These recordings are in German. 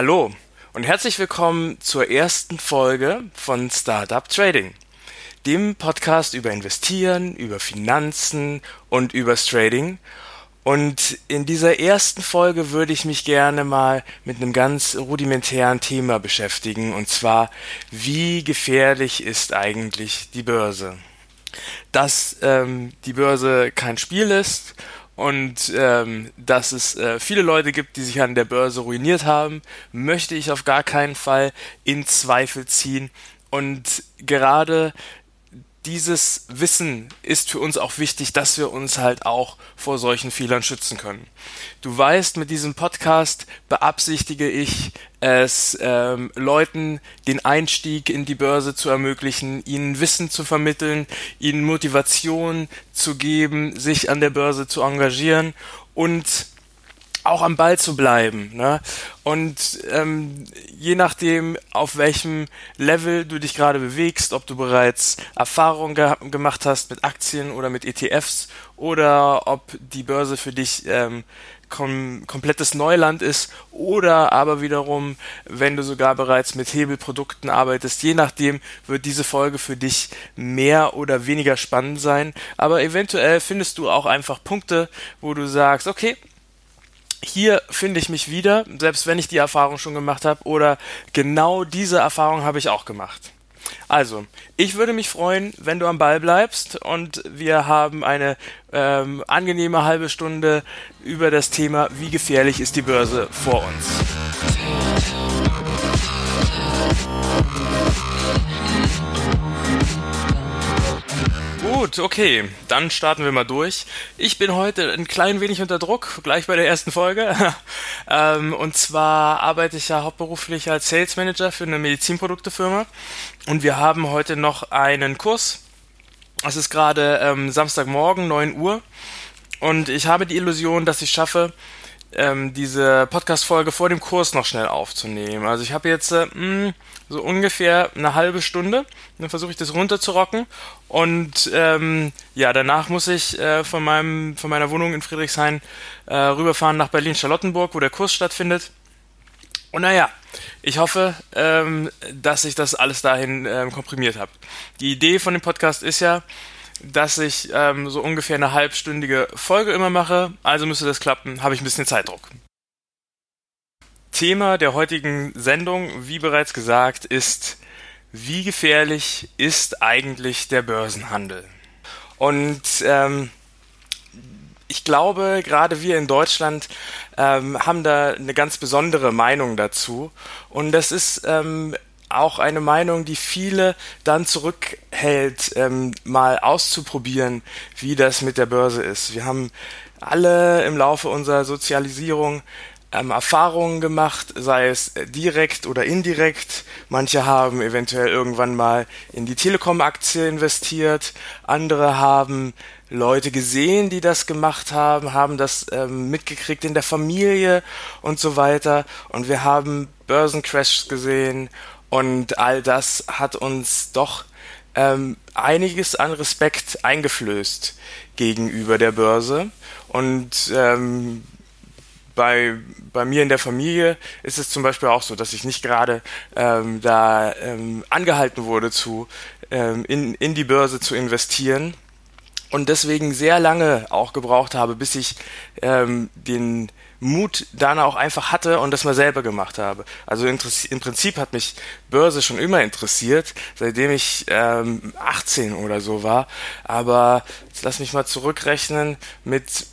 Hallo und herzlich willkommen zur ersten Folge von Startup Trading, dem Podcast über Investieren, über Finanzen und über Trading. Und in dieser ersten Folge würde ich mich gerne mal mit einem ganz rudimentären Thema beschäftigen, und zwar, wie gefährlich ist eigentlich die Börse? Dass ähm, die Börse kein Spiel ist und ähm, dass es äh, viele Leute gibt, die sich an der Börse ruiniert haben, möchte ich auf gar keinen Fall in Zweifel ziehen. Und gerade dieses Wissen ist für uns auch wichtig, dass wir uns halt auch vor solchen Fehlern schützen können. Du weißt, mit diesem Podcast beabsichtige ich es, ähm, Leuten den Einstieg in die Börse zu ermöglichen, ihnen Wissen zu vermitteln, ihnen Motivation zu geben, sich an der Börse zu engagieren und auch am Ball zu bleiben. Ne? Und ähm, je nachdem, auf welchem Level du dich gerade bewegst, ob du bereits Erfahrung ge gemacht hast mit Aktien oder mit ETFs oder ob die Börse für dich ähm, kom komplettes Neuland ist oder aber wiederum, wenn du sogar bereits mit Hebelprodukten arbeitest, je nachdem wird diese Folge für dich mehr oder weniger spannend sein. Aber eventuell findest du auch einfach Punkte, wo du sagst, okay, hier finde ich mich wieder, selbst wenn ich die Erfahrung schon gemacht habe, oder genau diese Erfahrung habe ich auch gemacht. Also, ich würde mich freuen, wenn du am Ball bleibst und wir haben eine ähm, angenehme halbe Stunde über das Thema, wie gefährlich ist die Börse vor uns. Gut, okay, dann starten wir mal durch. Ich bin heute ein klein wenig unter Druck, gleich bei der ersten Folge. ähm, und zwar arbeite ich ja hauptberuflich als Sales Manager für eine Medizinproduktefirma und wir haben heute noch einen Kurs. Es ist gerade ähm, Samstagmorgen, 9 Uhr und ich habe die Illusion, dass ich schaffe, ähm, diese Podcast-Folge vor dem Kurs noch schnell aufzunehmen. Also ich habe jetzt äh, mh, hm, so ungefähr eine halbe Stunde. Dann versuche ich das runterzurocken. Und ähm, ja, danach muss ich äh, von, meinem, von meiner Wohnung in Friedrichshain äh, rüberfahren nach Berlin-Charlottenburg, wo der Kurs stattfindet. Und naja, ich hoffe, ähm, dass ich das alles dahin ähm, komprimiert habe. Die Idee von dem Podcast ist ja, dass ich ähm, so ungefähr eine halbstündige Folge immer mache. Also müsste das klappen, habe ich ein bisschen Zeitdruck. Thema der heutigen Sendung, wie bereits gesagt, ist, wie gefährlich ist eigentlich der Börsenhandel? Und ähm, ich glaube, gerade wir in Deutschland ähm, haben da eine ganz besondere Meinung dazu. Und das ist ähm, auch eine Meinung, die viele dann zurückhält, ähm, mal auszuprobieren, wie das mit der Börse ist. Wir haben alle im Laufe unserer Sozialisierung ähm, Erfahrungen gemacht, sei es direkt oder indirekt. Manche haben eventuell irgendwann mal in die Telekom-Aktie investiert, andere haben Leute gesehen, die das gemacht haben, haben das ähm, mitgekriegt in der Familie und so weiter. Und wir haben Börsencrashs gesehen und all das hat uns doch ähm, einiges an Respekt eingeflößt gegenüber der Börse. Und ähm, bei, bei mir in der Familie ist es zum Beispiel auch so, dass ich nicht gerade ähm, da ähm, angehalten wurde, zu, ähm, in, in die Börse zu investieren. und deswegen sehr lange auch gebraucht habe, bis ich ähm, den Mut dann auch einfach hatte und das mal selber gemacht habe. Also im Prinzip hat mich Börse schon immer interessiert, seitdem ich ähm, 18 oder so war. Aber jetzt lass mich mal zurückrechnen mit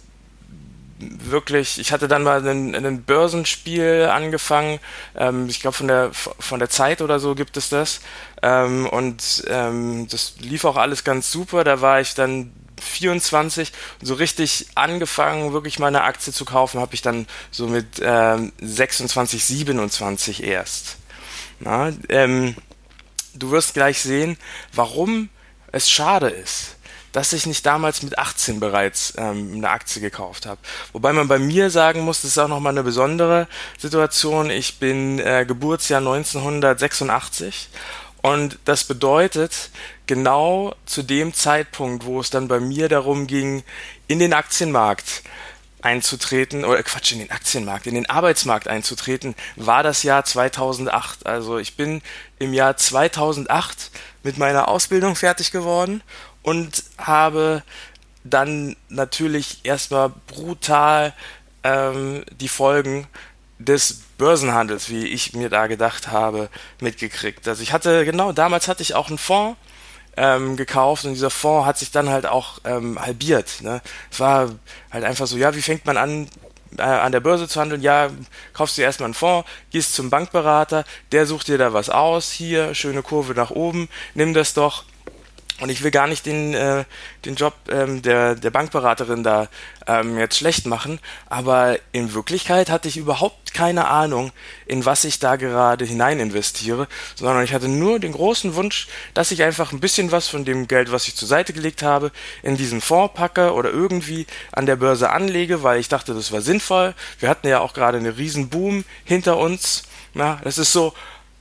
wirklich, ich hatte dann mal ein Börsenspiel angefangen, ähm, ich glaube von der von der Zeit oder so gibt es das. Ähm, und ähm, das lief auch alles ganz super. Da war ich dann 24 so richtig angefangen, wirklich mal eine Aktie zu kaufen, habe ich dann so mit ähm, 26, 27 erst. Na, ähm, du wirst gleich sehen, warum es schade ist, dass ich nicht damals mit 18 bereits ähm, eine Aktie gekauft habe. Wobei man bei mir sagen muss, das ist auch nochmal eine besondere Situation. Ich bin äh, Geburtsjahr 1986 und das bedeutet, genau zu dem Zeitpunkt, wo es dann bei mir darum ging, in den Aktienmarkt einzutreten, oder Quatsch, in den Aktienmarkt, in den Arbeitsmarkt einzutreten, war das Jahr 2008. Also ich bin im Jahr 2008 mit meiner Ausbildung fertig geworden und habe dann natürlich erstmal brutal ähm, die Folgen des Börsenhandels, wie ich mir da gedacht habe, mitgekriegt. Also ich hatte, genau, damals hatte ich auch einen Fonds ähm, gekauft und dieser Fonds hat sich dann halt auch ähm, halbiert. Ne? Es war halt einfach so, ja, wie fängt man an, äh, an der Börse zu handeln? Ja, kaufst du erstmal einen Fonds, gehst zum Bankberater, der sucht dir da was aus, hier, schöne Kurve nach oben, nimm das doch und ich will gar nicht den, äh, den Job ähm, der, der Bankberaterin da ähm, jetzt schlecht machen, aber in Wirklichkeit hatte ich überhaupt keine Ahnung, in was ich da gerade hinein investiere, sondern ich hatte nur den großen Wunsch, dass ich einfach ein bisschen was von dem Geld, was ich zur Seite gelegt habe, in diesen Fonds packe oder irgendwie an der Börse anlege, weil ich dachte, das war sinnvoll. Wir hatten ja auch gerade einen riesen Boom hinter uns. Na, das ist so,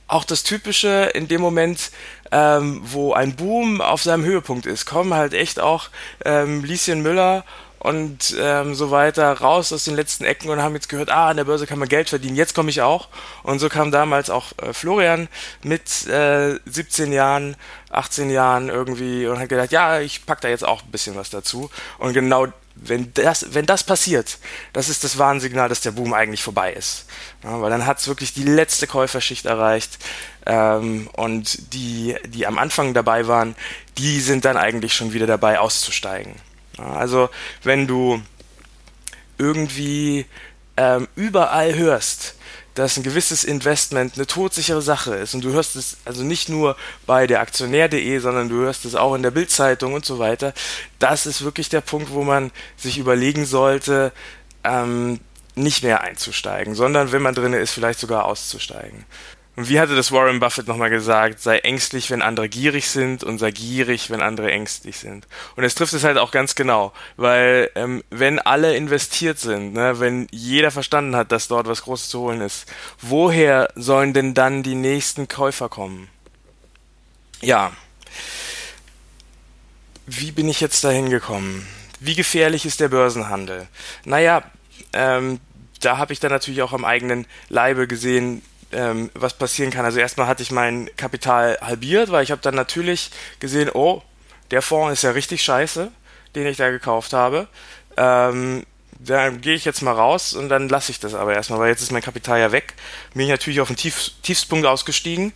auch das Typische in dem Moment, ähm, wo ein Boom auf seinem Höhepunkt ist, kommen halt echt auch ähm, Lieschen Müller und ähm, so weiter raus aus den letzten Ecken und haben jetzt gehört, ah, an der Börse kann man Geld verdienen, jetzt komme ich auch. Und so kam damals auch äh, Florian mit äh, 17 Jahren, 18 Jahren irgendwie und hat gedacht, ja, ich pack da jetzt auch ein bisschen was dazu. Und genau wenn das, wenn das passiert, das ist das Warnsignal, dass der Boom eigentlich vorbei ist. Ja, weil dann hat es wirklich die letzte Käuferschicht erreicht. Ähm, und die, die am Anfang dabei waren, die sind dann eigentlich schon wieder dabei auszusteigen. Ja, also wenn du irgendwie ähm, überall hörst, dass ein gewisses Investment eine todsichere Sache ist. Und du hörst es also nicht nur bei der Aktionär.de, sondern du hörst es auch in der Bildzeitung und so weiter. Das ist wirklich der Punkt, wo man sich überlegen sollte, ähm, nicht mehr einzusteigen, sondern wenn man drin ist, vielleicht sogar auszusteigen. Und wie hatte das Warren Buffett nochmal gesagt, sei ängstlich, wenn andere gierig sind und sei gierig, wenn andere ängstlich sind. Und es trifft es halt auch ganz genau, weil ähm, wenn alle investiert sind, ne, wenn jeder verstanden hat, dass dort was Großes zu holen ist, woher sollen denn dann die nächsten Käufer kommen? Ja. Wie bin ich jetzt dahin gekommen? Wie gefährlich ist der Börsenhandel? Naja, ähm, da habe ich dann natürlich auch am eigenen Leibe gesehen, ähm, was passieren kann. Also erstmal hatte ich mein Kapital halbiert, weil ich habe dann natürlich gesehen, oh, der Fonds ist ja richtig scheiße, den ich da gekauft habe. Ähm, dann gehe ich jetzt mal raus und dann lasse ich das aber erstmal, weil jetzt ist mein Kapital ja weg. Bin ich natürlich auf den Tief Tiefspunkt ausgestiegen.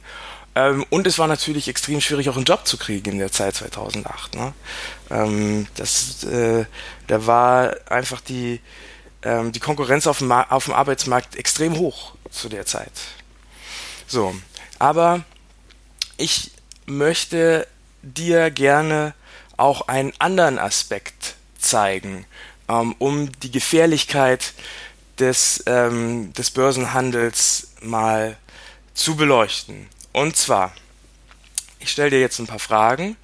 Ähm, und es war natürlich extrem schwierig, auch einen Job zu kriegen in der Zeit 2008. Ne? Ähm, das, äh, da war einfach die, ähm, die Konkurrenz auf dem, auf dem Arbeitsmarkt extrem hoch zu der Zeit. So, aber ich möchte dir gerne auch einen anderen Aspekt zeigen, ähm, um die Gefährlichkeit des, ähm, des Börsenhandels mal zu beleuchten. Und zwar, ich stelle dir jetzt ein paar Fragen.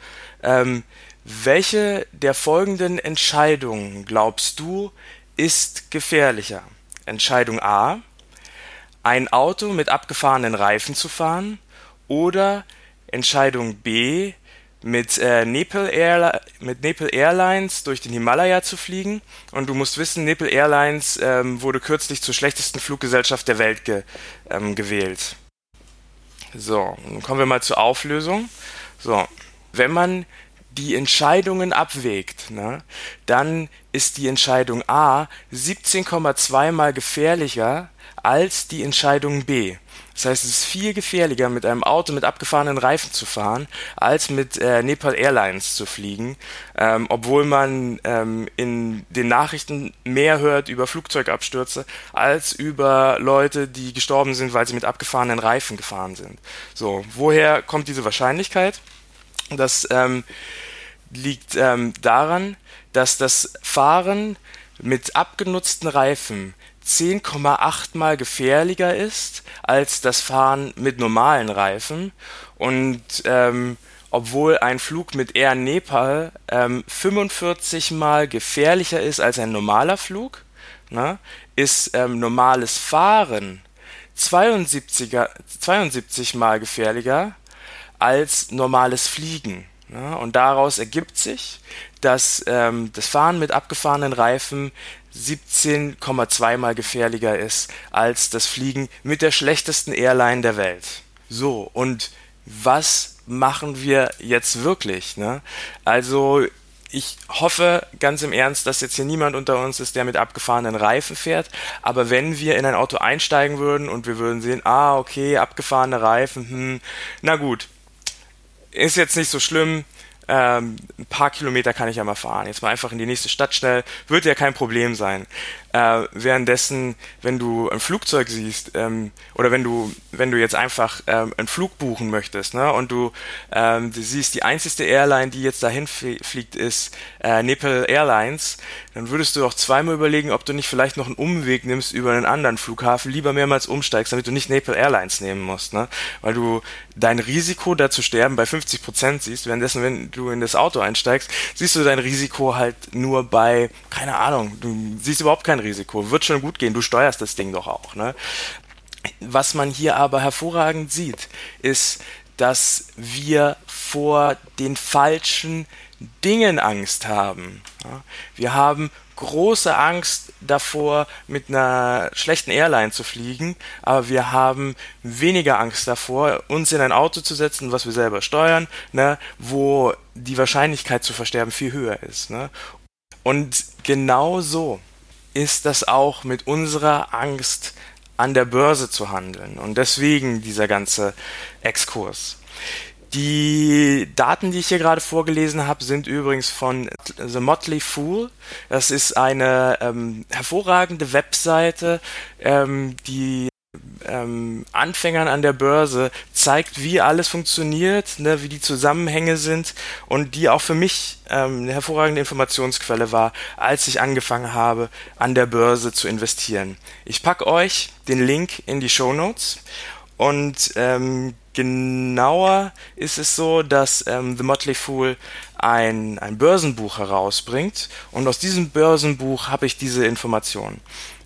Ähm, welche der folgenden Entscheidungen glaubst du ist gefährlicher? Entscheidung A, ein Auto mit abgefahrenen Reifen zu fahren oder Entscheidung B mit, äh, Nepal Airli mit Nepal Airlines durch den Himalaya zu fliegen. Und du musst wissen, Nepal Airlines ähm, wurde kürzlich zur schlechtesten Fluggesellschaft der Welt ge ähm, gewählt. So, nun kommen wir mal zur Auflösung. So, wenn man die Entscheidungen abwägt, ne, dann ist die Entscheidung A 17,2 mal gefährlicher als die Entscheidung B. Das heißt, es ist viel gefährlicher, mit einem Auto mit abgefahrenen Reifen zu fahren, als mit äh, Nepal Airlines zu fliegen, ähm, obwohl man ähm, in den Nachrichten mehr hört über Flugzeugabstürze als über Leute, die gestorben sind, weil sie mit abgefahrenen Reifen gefahren sind. So, woher kommt diese Wahrscheinlichkeit? Das ähm, liegt ähm, daran, dass das Fahren mit abgenutzten Reifen 10,8 mal gefährlicher ist als das Fahren mit normalen Reifen. Und ähm, obwohl ein Flug mit Air Nepal ähm, 45 mal gefährlicher ist als ein normaler Flug, ne, ist ähm, normales Fahren 72, 72 mal gefährlicher als normales Fliegen. Ne? Und daraus ergibt sich, dass ähm, das Fahren mit abgefahrenen Reifen 17,2 mal gefährlicher ist als das Fliegen mit der schlechtesten Airline der Welt. So, und was machen wir jetzt wirklich? Ne? Also ich hoffe ganz im Ernst, dass jetzt hier niemand unter uns ist, der mit abgefahrenen Reifen fährt. Aber wenn wir in ein Auto einsteigen würden und wir würden sehen, ah, okay, abgefahrene Reifen, hm, na gut, ist jetzt nicht so schlimm, ähm, ein paar Kilometer kann ich ja mal fahren. Jetzt mal einfach in die nächste Stadt schnell, wird ja kein Problem sein. Äh, währenddessen, wenn du ein Flugzeug siehst, ähm, oder wenn du, wenn du jetzt einfach ähm, einen Flug buchen möchtest, ne, und du, ähm, du siehst, die einzigste Airline, die jetzt dahin fliegt, ist äh, Nepal Airlines, dann würdest du auch zweimal überlegen, ob du nicht vielleicht noch einen Umweg nimmst über einen anderen Flughafen, lieber mehrmals umsteigst, damit du nicht Nepal Airlines nehmen musst, ne? Weil du dein Risiko, da zu sterben, bei 50 Prozent siehst, währenddessen, wenn du in das Auto einsteigst, siehst du dein Risiko halt nur bei, keine Ahnung, du siehst überhaupt kein Risiko. Wird schon gut gehen, du steuerst das Ding doch auch. Ne? Was man hier aber hervorragend sieht, ist, dass wir vor den falschen Dingen Angst haben. Wir haben große Angst davor, mit einer schlechten Airline zu fliegen, aber wir haben weniger Angst davor, uns in ein Auto zu setzen, was wir selber steuern, ne, wo die Wahrscheinlichkeit zu versterben viel höher ist. Ne? Und genau so ist das auch mit unserer Angst an der Börse zu handeln. Und deswegen dieser ganze Exkurs. Die Daten, die ich hier gerade vorgelesen habe, sind übrigens von The Motley Fool. Das ist eine ähm, hervorragende Webseite, ähm, die ähm, Anfängern an der Börse zeigt, wie alles funktioniert, ne, wie die Zusammenhänge sind und die auch für mich ähm, eine hervorragende Informationsquelle war, als ich angefangen habe, an der Börse zu investieren. Ich packe euch den Link in die Show Notes und ähm, genauer ist es so, dass ähm, The Motley Fool ein, ein Börsenbuch herausbringt und aus diesem Börsenbuch habe ich diese Informationen.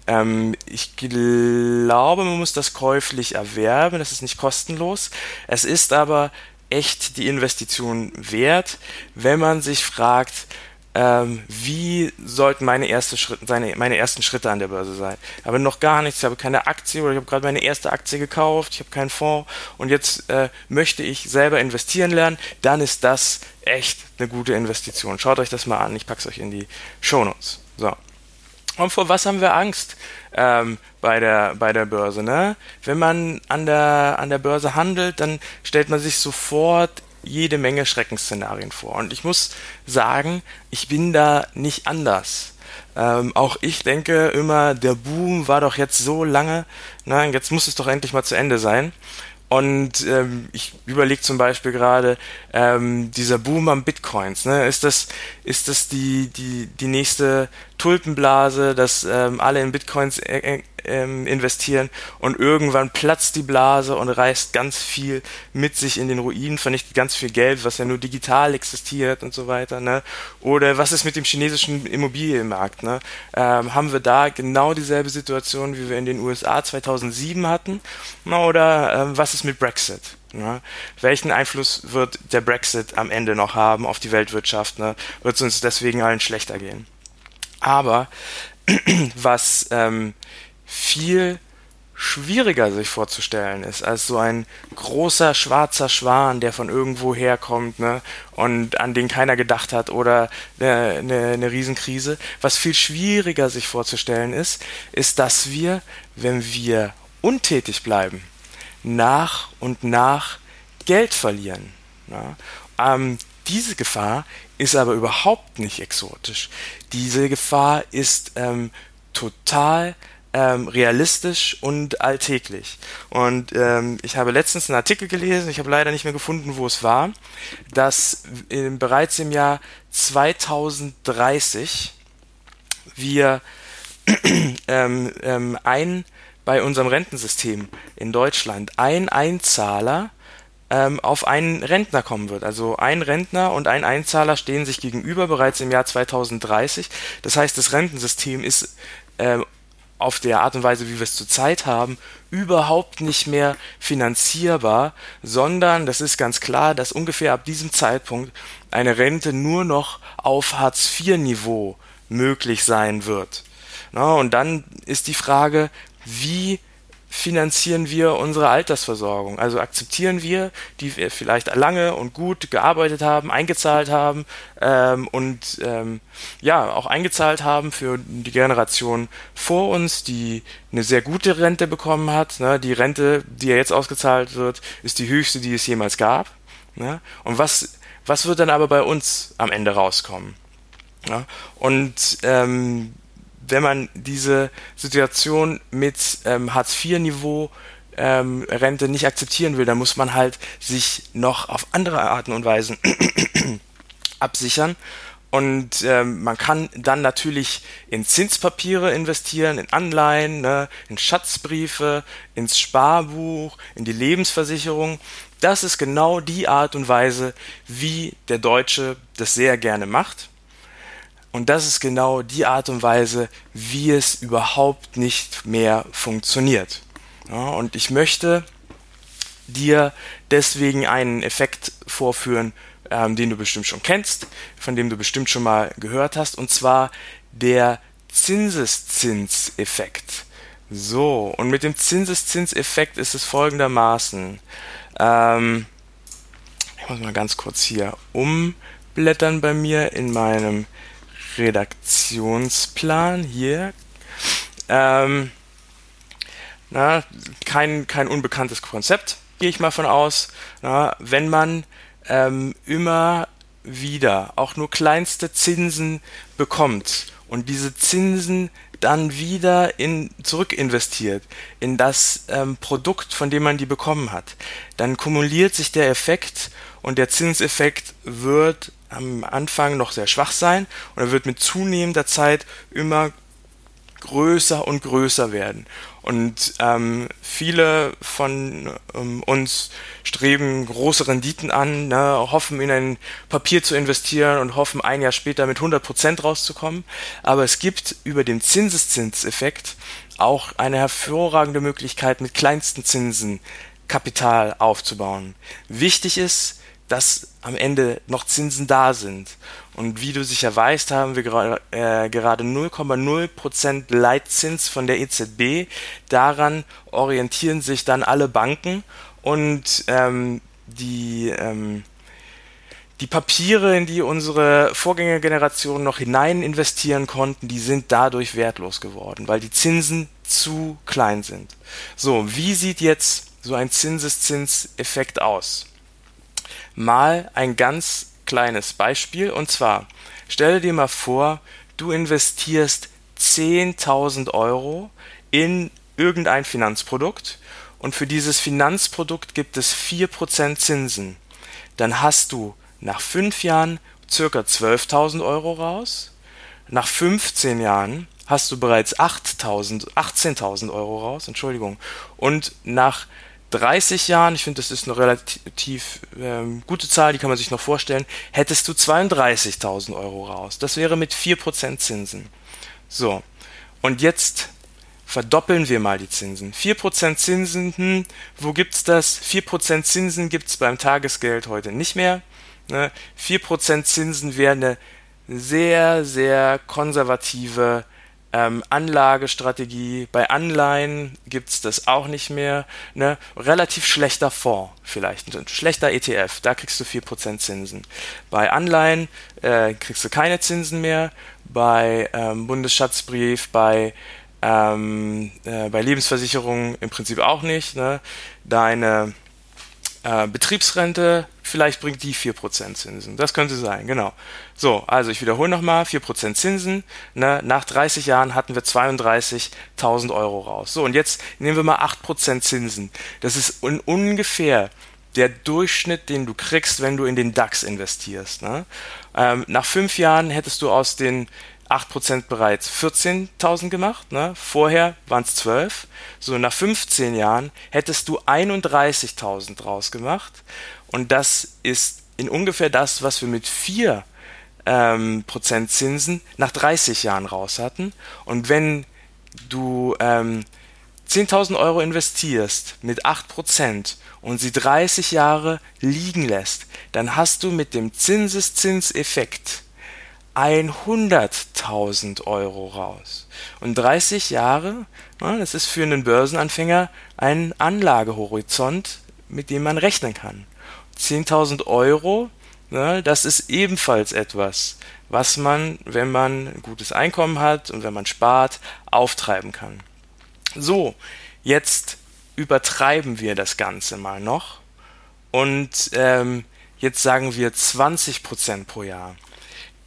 Ähm, ich glaube, man muss das käuflich erwerben, das ist nicht kostenlos. Es ist aber echt die Investition wert, wenn man sich fragt, ähm, wie sollten meine, erste Schritt, seine, meine ersten Schritte an der Börse sein. Ich habe noch gar nichts, ich habe keine Aktie oder ich habe gerade meine erste Aktie gekauft, ich habe keinen Fonds und jetzt äh, möchte ich selber investieren lernen, dann ist das echt eine gute Investition. Schaut euch das mal an, ich packe es euch in die Shownotes. So. Und vor was haben wir Angst ähm, bei, der, bei der Börse? Ne? Wenn man an der, an der Börse handelt, dann stellt man sich sofort jede Menge Schreckensszenarien vor. Und ich muss sagen, ich bin da nicht anders. Ähm, auch ich denke immer, der Boom war doch jetzt so lange, na, jetzt muss es doch endlich mal zu Ende sein. Und ähm, ich überlege zum Beispiel gerade ähm, dieser Boom am Bitcoins. Ne? Ist das ist das die die die nächste Tulpenblase, dass ähm, alle in Bitcoins äh, äh, ähm, investieren und irgendwann platzt die Blase und reißt ganz viel mit sich in den Ruinen, vernichtet ganz viel Geld, was ja nur digital existiert und so weiter. Ne? Oder was ist mit dem chinesischen Immobilienmarkt? Ne? Ähm, haben wir da genau dieselbe Situation, wie wir in den USA 2007 hatten? Oder ähm, was ist mit Brexit? Ne? Welchen Einfluss wird der Brexit am Ende noch haben auf die Weltwirtschaft? Ne? Wird es uns deswegen allen schlechter gehen? Aber was ähm, viel schwieriger sich vorzustellen ist als so ein großer schwarzer Schwan, der von irgendwo herkommt ne, und an den keiner gedacht hat oder eine, eine, eine Riesenkrise. Was viel schwieriger sich vorzustellen ist, ist, dass wir, wenn wir untätig bleiben, nach und nach Geld verlieren. Ja. Ähm, diese Gefahr ist aber überhaupt nicht exotisch. Diese Gefahr ist ähm, total ähm, realistisch und alltäglich. Und ähm, ich habe letztens einen Artikel gelesen, ich habe leider nicht mehr gefunden, wo es war, dass in, bereits im Jahr 2030 wir ähm, ähm, ein bei unserem Rentensystem in Deutschland ein Einzahler ähm, auf einen Rentner kommen wird. Also ein Rentner und ein Einzahler stehen sich gegenüber bereits im Jahr 2030. Das heißt, das Rentensystem ist ähm, auf der Art und Weise, wie wir es zurzeit haben, überhaupt nicht mehr finanzierbar, sondern das ist ganz klar, dass ungefähr ab diesem Zeitpunkt eine Rente nur noch auf Hartz-IV-Niveau möglich sein wird. Na, und dann ist die Frage, wie finanzieren wir unsere Altersversorgung? Also akzeptieren wir, die wir vielleicht lange und gut gearbeitet haben, eingezahlt haben ähm, und ähm, ja auch eingezahlt haben für die Generation vor uns, die eine sehr gute Rente bekommen hat. Ne? Die Rente, die ja jetzt ausgezahlt wird, ist die höchste, die es jemals gab. Ne? Und was was wird dann aber bei uns am Ende rauskommen? Ja? Und ähm, wenn man diese Situation mit ähm, Hartz-IV-Niveau ähm, Rente nicht akzeptieren will, dann muss man halt sich noch auf andere Arten und Weisen absichern. Und ähm, man kann dann natürlich in Zinspapiere investieren, in Anleihen, ne, in Schatzbriefe, ins Sparbuch, in die Lebensversicherung. Das ist genau die Art und Weise, wie der Deutsche das sehr gerne macht. Und das ist genau die Art und Weise, wie es überhaupt nicht mehr funktioniert. Ja, und ich möchte dir deswegen einen Effekt vorführen, ähm, den du bestimmt schon kennst, von dem du bestimmt schon mal gehört hast, und zwar der Zinseszinseffekt. So, und mit dem Zinseszinseffekt ist es folgendermaßen. Ähm, ich muss mal ganz kurz hier umblättern bei mir in meinem Redaktionsplan hier. Ähm, na, kein, kein unbekanntes Konzept, gehe ich mal von aus. Na, wenn man ähm, immer wieder auch nur kleinste Zinsen bekommt und diese Zinsen dann wieder in zurück investiert in das ähm, Produkt, von dem man die bekommen hat, dann kumuliert sich der Effekt und der Zinseffekt wird am Anfang noch sehr schwach sein und er wird mit zunehmender Zeit immer größer und größer werden. Und ähm, viele von ähm, uns streben große Renditen an, ne, hoffen in ein Papier zu investieren und hoffen ein Jahr später mit 100% rauszukommen. Aber es gibt über den Zinseszinseffekt auch eine hervorragende Möglichkeit, mit kleinsten Zinsen Kapital aufzubauen. Wichtig ist, dass am Ende noch Zinsen da sind. Und wie du sicher weißt, haben wir äh, gerade 0,0% Leitzins von der EZB. Daran orientieren sich dann alle Banken und ähm, die, ähm, die Papiere, in die unsere Vorgängergenerationen noch hinein investieren konnten, die sind dadurch wertlos geworden, weil die Zinsen zu klein sind. So, wie sieht jetzt so ein Zinseszinseffekt aus? Mal ein ganz kleines Beispiel. Und zwar, stelle dir mal vor, du investierst 10.000 Euro in irgendein Finanzprodukt und für dieses Finanzprodukt gibt es 4% Zinsen. Dann hast du nach 5 Jahren circa 12.000 Euro raus. Nach 15 Jahren hast du bereits 18.000 Euro raus, Entschuldigung. Und nach 30 Jahren, ich finde, das ist eine relativ ähm, gute Zahl, die kann man sich noch vorstellen, hättest du 32.000 Euro raus. Das wäre mit 4% Zinsen. So, und jetzt verdoppeln wir mal die Zinsen. 4% Zinsen, hm, wo gibt's das? 4% Zinsen gibt's beim Tagesgeld heute nicht mehr. Ne? 4% Zinsen wäre eine sehr, sehr konservative ähm, Anlagestrategie. Bei Anleihen gibt es das auch nicht mehr. Ne? Relativ schlechter Fonds vielleicht, ein schlechter ETF, da kriegst du 4% Zinsen. Bei Anleihen äh, kriegst du keine Zinsen mehr. Bei ähm, Bundesschatzbrief, bei ähm, äh, bei Lebensversicherungen im Prinzip auch nicht. Ne? Deine äh, Betriebsrente, vielleicht bringt die 4% Zinsen. Das könnte sein, genau. So, also ich wiederhole nochmal, 4% Zinsen. Ne? Nach 30 Jahren hatten wir 32.000 Euro raus. So, und jetzt nehmen wir mal 8% Zinsen. Das ist un ungefähr der Durchschnitt, den du kriegst, wenn du in den DAX investierst. Ne? Ähm, nach fünf Jahren hättest du aus den 8% bereits 14.000 gemacht, ne? vorher waren es 12. So nach 15 Jahren hättest du 31.000 draus gemacht und das ist in ungefähr das, was wir mit 4 ähm, Prozent Zinsen nach 30 Jahren raus hatten. Und wenn du ähm, 10.000 Euro investierst mit 8% und sie 30 Jahre liegen lässt, dann hast du mit dem Zinseszinseffekt 100.000 Euro raus. Und 30 Jahre, das ist für einen Börsenanfänger ein Anlagehorizont, mit dem man rechnen kann. 10.000 Euro, das ist ebenfalls etwas, was man, wenn man ein gutes Einkommen hat und wenn man spart, auftreiben kann. So, jetzt übertreiben wir das Ganze mal noch und ähm, jetzt sagen wir 20% pro Jahr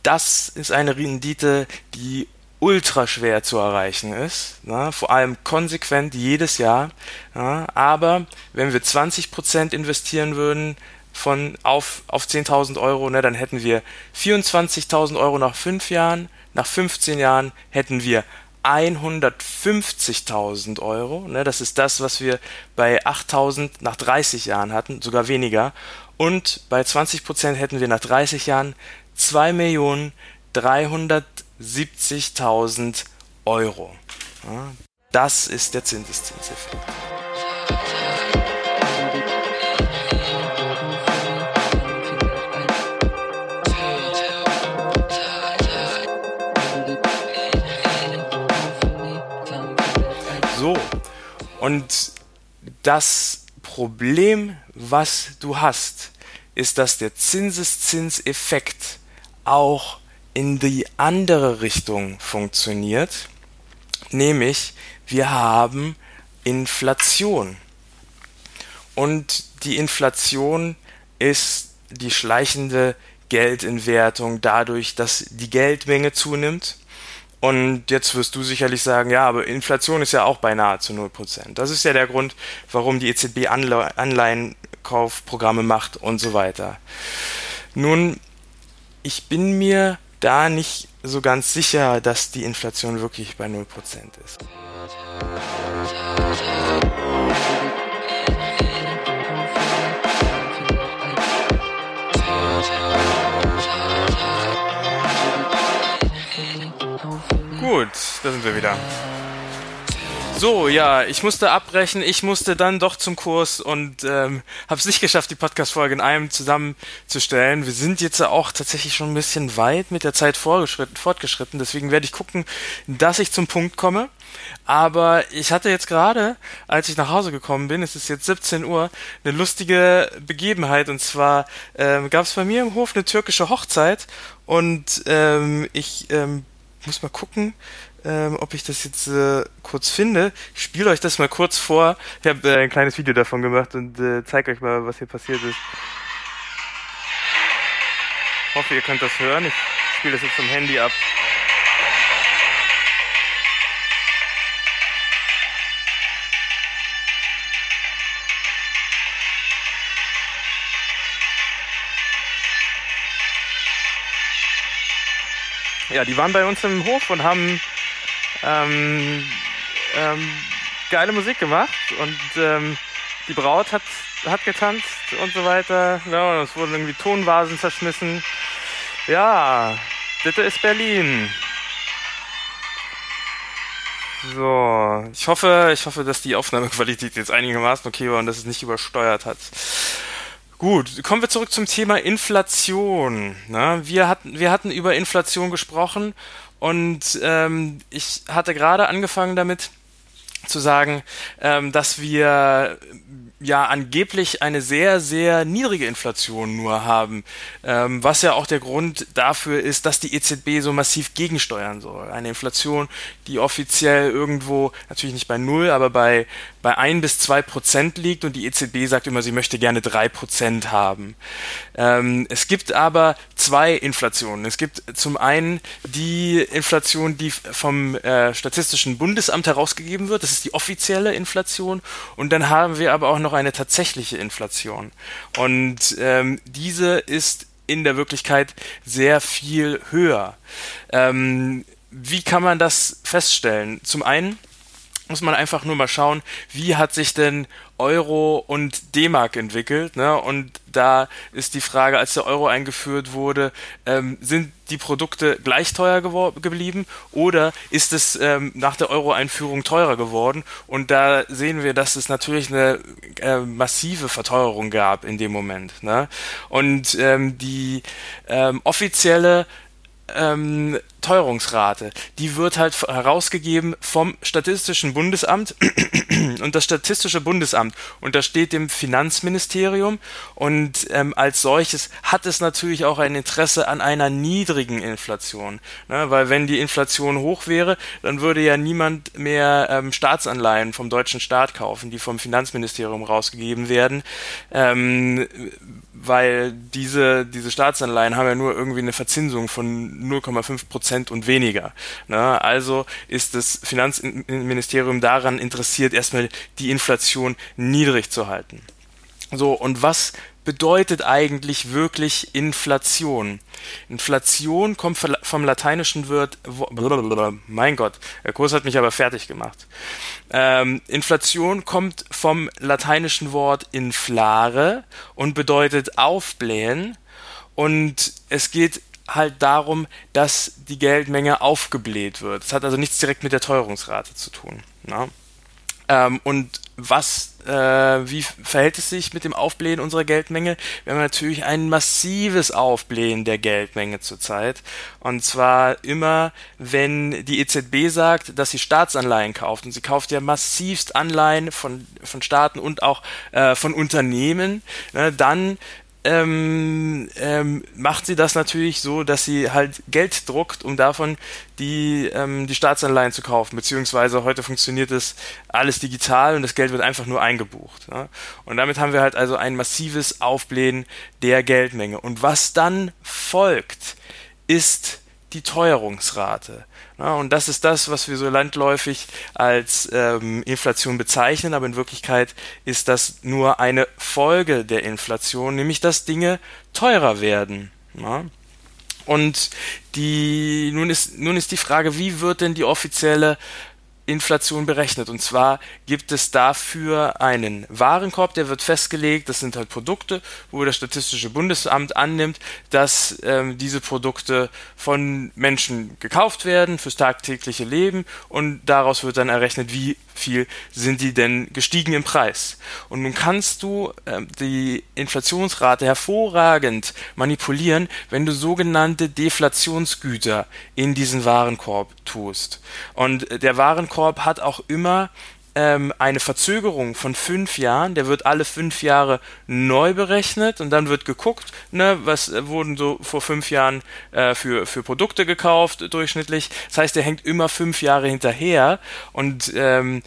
das ist eine Rendite, die ultra schwer zu erreichen ist, ne? vor allem konsequent jedes Jahr. Ja? Aber wenn wir 20% investieren würden von auf, auf 10.000 Euro, ne, dann hätten wir 24.000 Euro nach 5 Jahren, nach 15 Jahren hätten wir 150.000 Euro. Ne, das ist das, was wir bei 8.000 nach 30 Jahren hatten, sogar weniger. Und bei 20% hätten wir nach 30 Jahren 2.370.000 Euro. Ja, das ist der Zinseszinseffekt. So, und das Problem, was du hast, ist, dass der Zinseszinseffekt auch in die andere Richtung funktioniert, nämlich wir haben Inflation. Und die Inflation ist die schleichende Geldinwertung dadurch, dass die Geldmenge zunimmt. Und jetzt wirst du sicherlich sagen, ja, aber Inflation ist ja auch beinahe zu 0%. Das ist ja der Grund, warum die EZB Anleihenkaufprogramme macht und so weiter. Nun ich bin mir da nicht so ganz sicher, dass die Inflation wirklich bei 0% ist. Gut, da sind wir wieder. So, ja, ich musste abbrechen. Ich musste dann doch zum Kurs und ähm, habe es nicht geschafft, die Podcast-Folge in einem zusammenzustellen. Wir sind jetzt auch tatsächlich schon ein bisschen weit mit der Zeit fortgeschritten. Deswegen werde ich gucken, dass ich zum Punkt komme. Aber ich hatte jetzt gerade, als ich nach Hause gekommen bin, es ist jetzt 17 Uhr, eine lustige Begebenheit. Und zwar ähm, gab es bei mir im Hof eine türkische Hochzeit und ähm, ich ähm, muss mal gucken, ähm, ob ich das jetzt äh, kurz finde. Ich spiele euch das mal kurz vor. Ich habe äh, ein kleines Video davon gemacht und äh, zeige euch mal, was hier passiert ist. Ich hoffe, ihr könnt das hören. Ich spiele das jetzt vom Handy ab. Ja, die waren bei uns im Hof und haben ähm, ähm, geile Musik gemacht und ähm, die Braut hat, hat getanzt und so weiter. Ja, und es wurden irgendwie Tonvasen zerschmissen. Ja, das ist Berlin. So, ich hoffe, ich hoffe, dass die Aufnahmequalität jetzt einigermaßen okay war und dass es nicht übersteuert hat. Gut, kommen wir zurück zum Thema Inflation. Na, wir, hatten, wir hatten über Inflation gesprochen Und ähm, ich hatte gerade angefangen damit zu sagen, ähm, dass wir ja angeblich eine sehr, sehr niedrige Inflation nur haben, ähm, was ja auch der Grund dafür ist, dass die EZB so massiv gegensteuern soll. Eine Inflation, die offiziell irgendwo, natürlich nicht bei null, aber bei, bei ein bis zwei Prozent liegt und die EZB sagt immer, sie möchte gerne drei Prozent haben. Ähm, es gibt aber zwei Inflationen. Es gibt zum einen die Inflation, die vom äh, Statistischen Bundesamt herausgegeben wird. Das ist die offizielle Inflation. Und dann haben wir aber auch noch eine tatsächliche Inflation. Und ähm, diese ist in der Wirklichkeit sehr viel höher. Ähm, wie kann man das feststellen? Zum einen muss man einfach nur mal schauen, wie hat sich denn Euro und D-Mark entwickelt. Ne? Und da ist die Frage, als der Euro eingeführt wurde, ähm, sind die Produkte gleich teuer geblieben oder ist es ähm, nach der Euro-Einführung teurer geworden? Und da sehen wir, dass es natürlich eine äh, massive Verteuerung gab in dem Moment. Ne? Und ähm, die ähm, offizielle ähm, Teuerungsrate, die wird halt herausgegeben vom Statistischen Bundesamt und das Statistische Bundesamt. Untersteht dem Finanzministerium. Und ähm, als solches hat es natürlich auch ein Interesse an einer niedrigen Inflation, ne? weil wenn die Inflation hoch wäre, dann würde ja niemand mehr ähm, Staatsanleihen vom deutschen Staat kaufen, die vom Finanzministerium rausgegeben werden, ähm, weil diese, diese Staatsanleihen haben ja nur irgendwie eine Verzinsung von 0,5 Prozent und weniger. Ne? Also ist das Finanzministerium daran interessiert, erstmal die Inflation niedrig zu halten. So, und was bedeutet eigentlich wirklich Inflation? Inflation kommt vom lateinischen Wort, mein Gott, der Kurs hat mich aber fertig gemacht. Ähm, Inflation kommt vom lateinischen Wort inflare und bedeutet aufblähen und es geht halt darum, dass die Geldmenge aufgebläht wird. Es hat also nichts direkt mit der Teuerungsrate zu tun. Ne? Ähm, und was, äh, wie verhält es sich mit dem Aufblähen unserer Geldmenge? Wir haben natürlich ein massives Aufblähen der Geldmenge zurzeit. Und zwar immer, wenn die EZB sagt, dass sie Staatsanleihen kauft. Und sie kauft ja massivst Anleihen von, von Staaten und auch äh, von Unternehmen. Ne, dann ähm, ähm, macht sie das natürlich so, dass sie halt Geld druckt, um davon die, ähm, die Staatsanleihen zu kaufen. Beziehungsweise heute funktioniert das alles digital und das Geld wird einfach nur eingebucht. Ja? Und damit haben wir halt also ein massives Aufblähen der Geldmenge. Und was dann folgt, ist die Teuerungsrate. Ja, und das ist das, was wir so landläufig als ähm, Inflation bezeichnen, aber in Wirklichkeit ist das nur eine Folge der Inflation, nämlich dass Dinge teurer werden. Ja. Und die, nun ist, nun ist die Frage, wie wird denn die offizielle Inflation berechnet. Und zwar gibt es dafür einen Warenkorb, der wird festgelegt. Das sind halt Produkte, wo das Statistische Bundesamt annimmt, dass ähm, diese Produkte von Menschen gekauft werden fürs tagtägliche Leben und daraus wird dann errechnet, wie viel sind die denn gestiegen im Preis. Und nun kannst du äh, die Inflationsrate hervorragend manipulieren, wenn du sogenannte Deflationsgüter in diesen Warenkorb tust. Und der Warenkorb hat auch immer ähm, eine Verzögerung von fünf Jahren. Der wird alle fünf Jahre neu berechnet und dann wird geguckt, ne, was wurden so vor fünf Jahren äh, für, für Produkte gekauft durchschnittlich. Das heißt, der hängt immer fünf Jahre hinterher und ähm,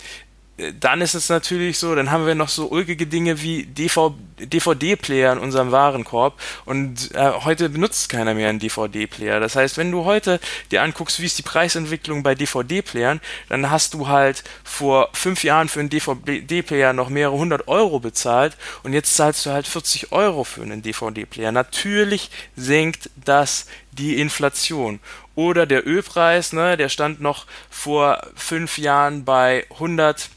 dann ist es natürlich so, dann haben wir noch so ulkige Dinge wie DVD-Player in unserem Warenkorb und äh, heute benutzt keiner mehr einen DVD-Player. Das heißt, wenn du heute dir anguckst, wie ist die Preisentwicklung bei DVD-Playern, dann hast du halt vor fünf Jahren für einen DVD-Player noch mehrere hundert Euro bezahlt und jetzt zahlst du halt 40 Euro für einen DVD-Player. Natürlich senkt das die Inflation. Oder der Ölpreis, ne, der stand noch vor fünf Jahren bei 100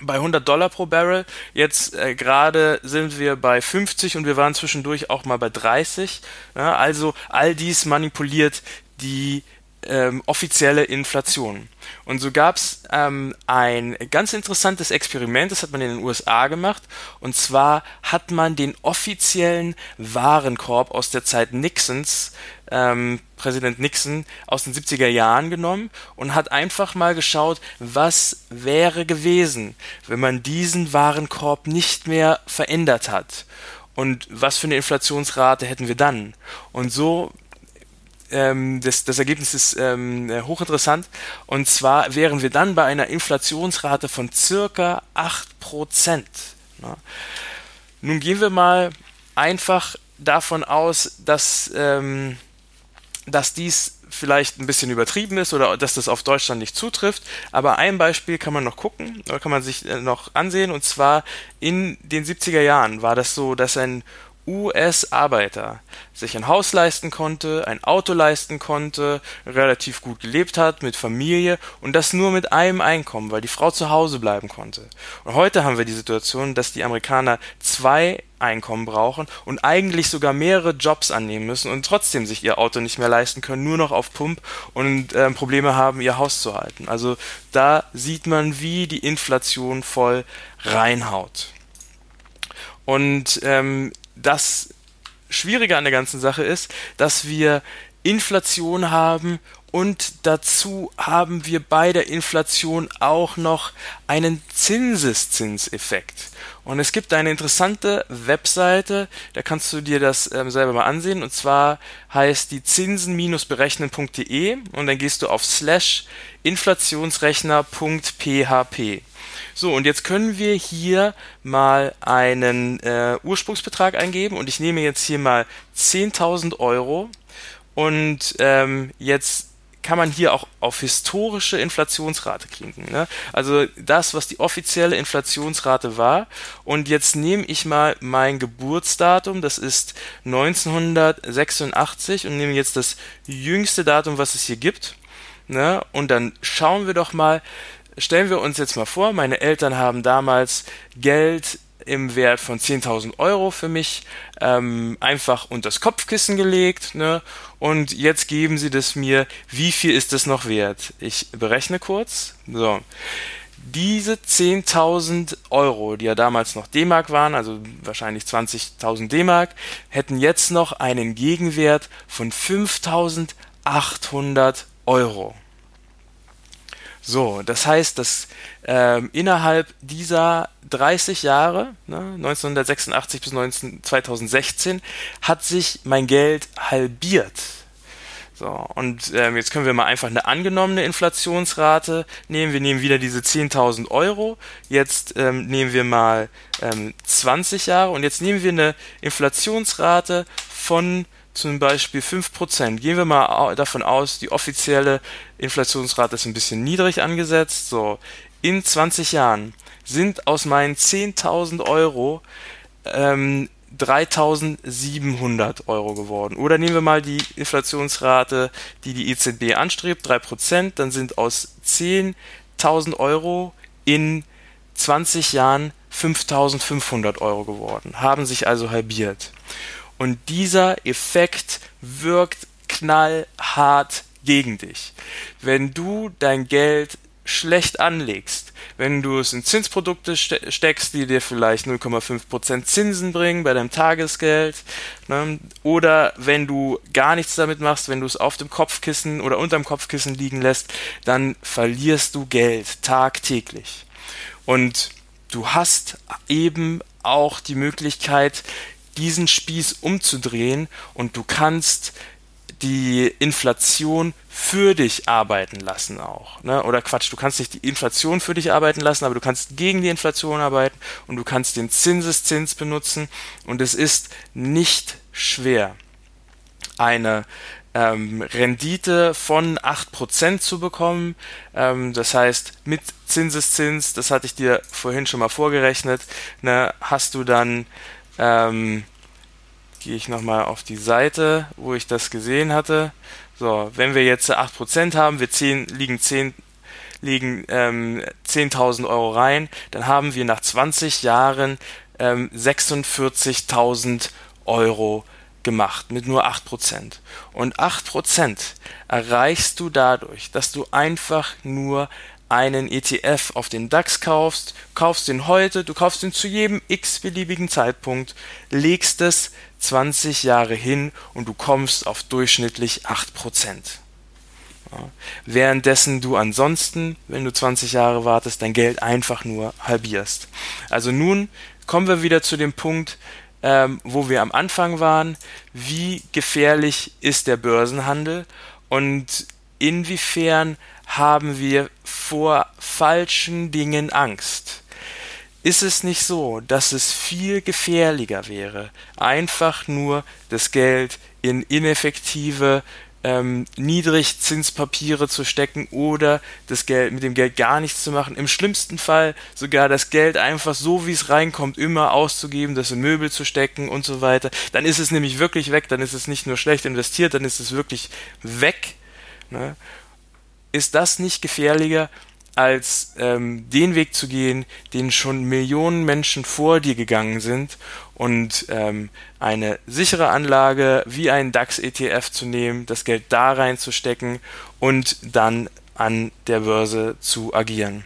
bei 100 Dollar pro Barrel. Jetzt äh, gerade sind wir bei 50 und wir waren zwischendurch auch mal bei 30. Ja, also all dies manipuliert die ähm, offizielle Inflation. Und so gab es ähm, ein ganz interessantes Experiment, das hat man in den USA gemacht. Und zwar hat man den offiziellen Warenkorb aus der Zeit Nixons ähm, Präsident Nixon aus den 70er Jahren genommen und hat einfach mal geschaut, was wäre gewesen, wenn man diesen Warenkorb nicht mehr verändert hat. Und was für eine Inflationsrate hätten wir dann? Und so ähm, das, das Ergebnis ist ähm, hochinteressant. Und zwar wären wir dann bei einer Inflationsrate von circa 8%. Ne? Nun gehen wir mal einfach davon aus, dass, ähm, dass dies vielleicht ein bisschen übertrieben ist oder dass das auf Deutschland nicht zutrifft. Aber ein Beispiel kann man noch gucken, oder kann man sich äh, noch ansehen. Und zwar in den 70er Jahren war das so, dass ein US-Arbeiter sich ein Haus leisten konnte, ein Auto leisten konnte, relativ gut gelebt hat mit Familie und das nur mit einem Einkommen, weil die Frau zu Hause bleiben konnte. Und heute haben wir die Situation, dass die Amerikaner zwei Einkommen brauchen und eigentlich sogar mehrere Jobs annehmen müssen und trotzdem sich ihr Auto nicht mehr leisten können, nur noch auf Pump und äh, Probleme haben, ihr Haus zu halten. Also da sieht man, wie die Inflation voll reinhaut. Und ähm, das Schwierige an der ganzen Sache ist, dass wir Inflation haben und dazu haben wir bei der Inflation auch noch einen Zinseszinseffekt. Und es gibt eine interessante Webseite, da kannst du dir das ähm, selber mal ansehen. Und zwar heißt die zinsen-berechnen.de und dann gehst du auf slash inflationsrechner.php. So, und jetzt können wir hier mal einen äh, Ursprungsbetrag eingeben und ich nehme jetzt hier mal 10.000 Euro und ähm, jetzt kann man hier auch auf historische Inflationsrate klicken. Ne? Also das, was die offizielle Inflationsrate war. Und jetzt nehme ich mal mein Geburtsdatum, das ist 1986 und nehme jetzt das jüngste Datum, was es hier gibt. Ne? Und dann schauen wir doch mal, stellen wir uns jetzt mal vor, meine Eltern haben damals Geld im Wert von 10.000 Euro für mich ähm, einfach unter das Kopfkissen gelegt. Ne? Und jetzt geben sie das mir. Wie viel ist das noch wert? Ich berechne kurz. So. Diese 10.000 Euro, die ja damals noch D-Mark waren, also wahrscheinlich 20.000 D-Mark, hätten jetzt noch einen Gegenwert von 5.800 Euro. So, das heißt, dass ähm, innerhalb dieser 30 Jahre, ne, 1986 bis 19, 2016, hat sich mein Geld halbiert. So, und ähm, jetzt können wir mal einfach eine angenommene Inflationsrate nehmen. Wir nehmen wieder diese 10.000 Euro. Jetzt ähm, nehmen wir mal ähm, 20 Jahre und jetzt nehmen wir eine Inflationsrate von zum Beispiel 5%. Gehen wir mal davon aus, die offizielle Inflationsrate ist ein bisschen niedrig angesetzt. So, in 20 Jahren sind aus meinen 10.000 Euro ähm, 3.700 Euro geworden. Oder nehmen wir mal die Inflationsrate, die die EZB anstrebt, 3%, dann sind aus 10.000 Euro in 20 Jahren 5.500 Euro geworden, haben sich also halbiert. Und dieser Effekt wirkt knallhart gegen dich. Wenn du dein Geld schlecht anlegst, wenn du es in Zinsprodukte steckst, die dir vielleicht 0,5% Zinsen bringen bei deinem Tagesgeld, ne? oder wenn du gar nichts damit machst, wenn du es auf dem Kopfkissen oder unterm Kopfkissen liegen lässt, dann verlierst du Geld tagtäglich. Und du hast eben auch die Möglichkeit, diesen Spieß umzudrehen und du kannst die Inflation für dich arbeiten lassen auch. Ne? Oder Quatsch, du kannst nicht die Inflation für dich arbeiten lassen, aber du kannst gegen die Inflation arbeiten und du kannst den Zinseszins benutzen und es ist nicht schwer, eine ähm, Rendite von 8% zu bekommen. Ähm, das heißt, mit Zinseszins, das hatte ich dir vorhin schon mal vorgerechnet, ne, hast du dann ähm, gehe ich nochmal auf die Seite, wo ich das gesehen hatte. So, wenn wir jetzt 8% haben, wir 10, liegen 10 liegen ähm, 10.000 Euro rein, dann haben wir nach 20 Jahren ähm, 46.000 Euro gemacht mit nur 8%. Und 8% erreichst du dadurch, dass du einfach nur einen ETF auf den DAX kaufst, kaufst den heute, du kaufst ihn zu jedem x-beliebigen Zeitpunkt, legst es 20 Jahre hin und du kommst auf durchschnittlich 8%. Ja. Währenddessen du ansonsten, wenn du 20 Jahre wartest, dein Geld einfach nur halbierst. Also nun kommen wir wieder zu dem Punkt, ähm, wo wir am Anfang waren. Wie gefährlich ist der Börsenhandel und inwiefern haben wir vor falschen Dingen Angst? Ist es nicht so, dass es viel gefährlicher wäre, einfach nur das Geld in ineffektive ähm, Niedrigzinspapiere zu stecken oder das Geld mit dem Geld gar nichts zu machen. Im schlimmsten Fall sogar das Geld einfach so wie es reinkommt immer auszugeben, das in Möbel zu stecken und so weiter. Dann ist es nämlich wirklich weg, dann ist es nicht nur schlecht investiert, dann ist es wirklich weg. Ne? Ist das nicht gefährlicher, als ähm, den Weg zu gehen, den schon Millionen Menschen vor dir gegangen sind und ähm, eine sichere Anlage wie einen DAX-ETF zu nehmen, das Geld da reinzustecken und dann an der Börse zu agieren.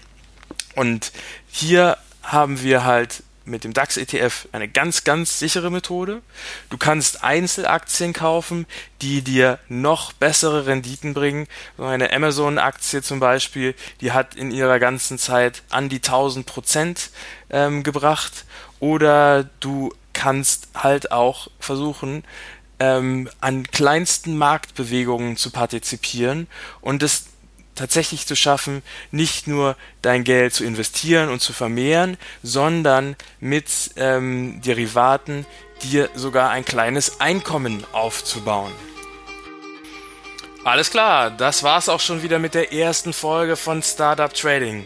Und hier haben wir halt mit dem DAX-ETF eine ganz, ganz sichere Methode. Du kannst Einzelaktien kaufen, die dir noch bessere Renditen bringen. So eine Amazon-Aktie zum Beispiel, die hat in ihrer ganzen Zeit an die 1000 Prozent ähm, gebracht. Oder du kannst halt auch versuchen, ähm, an kleinsten Marktbewegungen zu partizipieren und es tatsächlich zu schaffen, nicht nur dein Geld zu investieren und zu vermehren, sondern mit ähm, Derivaten dir sogar ein kleines Einkommen aufzubauen. Alles klar, das war's auch schon wieder mit der ersten Folge von Startup Trading.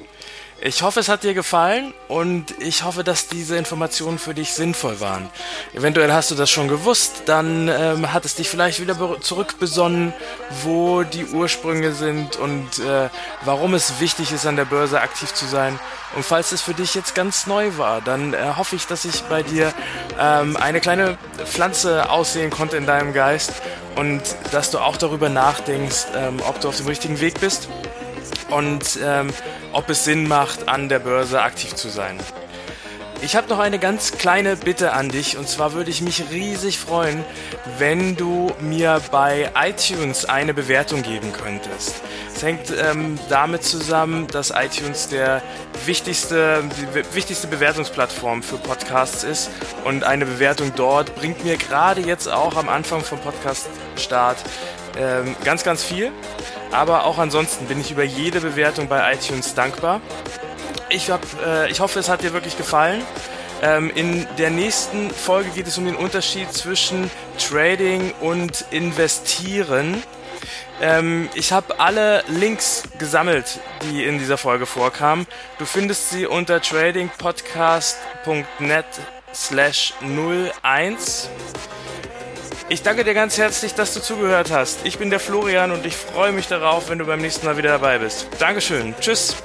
Ich hoffe, es hat dir gefallen und ich hoffe, dass diese Informationen für dich sinnvoll waren. Eventuell hast du das schon gewusst, dann ähm, hat es dich vielleicht wieder zurückbesonnen, wo die Ursprünge sind und äh, warum es wichtig ist, an der Börse aktiv zu sein. Und falls es für dich jetzt ganz neu war, dann äh, hoffe ich, dass ich bei dir ähm, eine kleine Pflanze aussehen konnte in deinem Geist und dass du auch darüber nachdenkst, ähm, ob du auf dem richtigen Weg bist und ähm, ob es Sinn macht, an der Börse aktiv zu sein. Ich habe noch eine ganz kleine Bitte an dich und zwar würde ich mich riesig freuen, wenn du mir bei iTunes eine Bewertung geben könntest. Es hängt ähm, damit zusammen, dass iTunes der wichtigste, die wichtigste Bewertungsplattform für Podcasts ist und eine Bewertung dort bringt mir gerade jetzt auch am Anfang vom Podcast-Start ähm, ganz, ganz viel. Aber auch ansonsten bin ich über jede Bewertung bei iTunes dankbar. Ich, hab, äh, ich hoffe, es hat dir wirklich gefallen. Ähm, in der nächsten Folge geht es um den Unterschied zwischen Trading und Investieren. Ähm, ich habe alle Links gesammelt, die in dieser Folge vorkamen. Du findest sie unter tradingpodcast.net slash 01. Ich danke dir ganz herzlich, dass du zugehört hast. Ich bin der Florian und ich freue mich darauf, wenn du beim nächsten Mal wieder dabei bist. Dankeschön. Tschüss.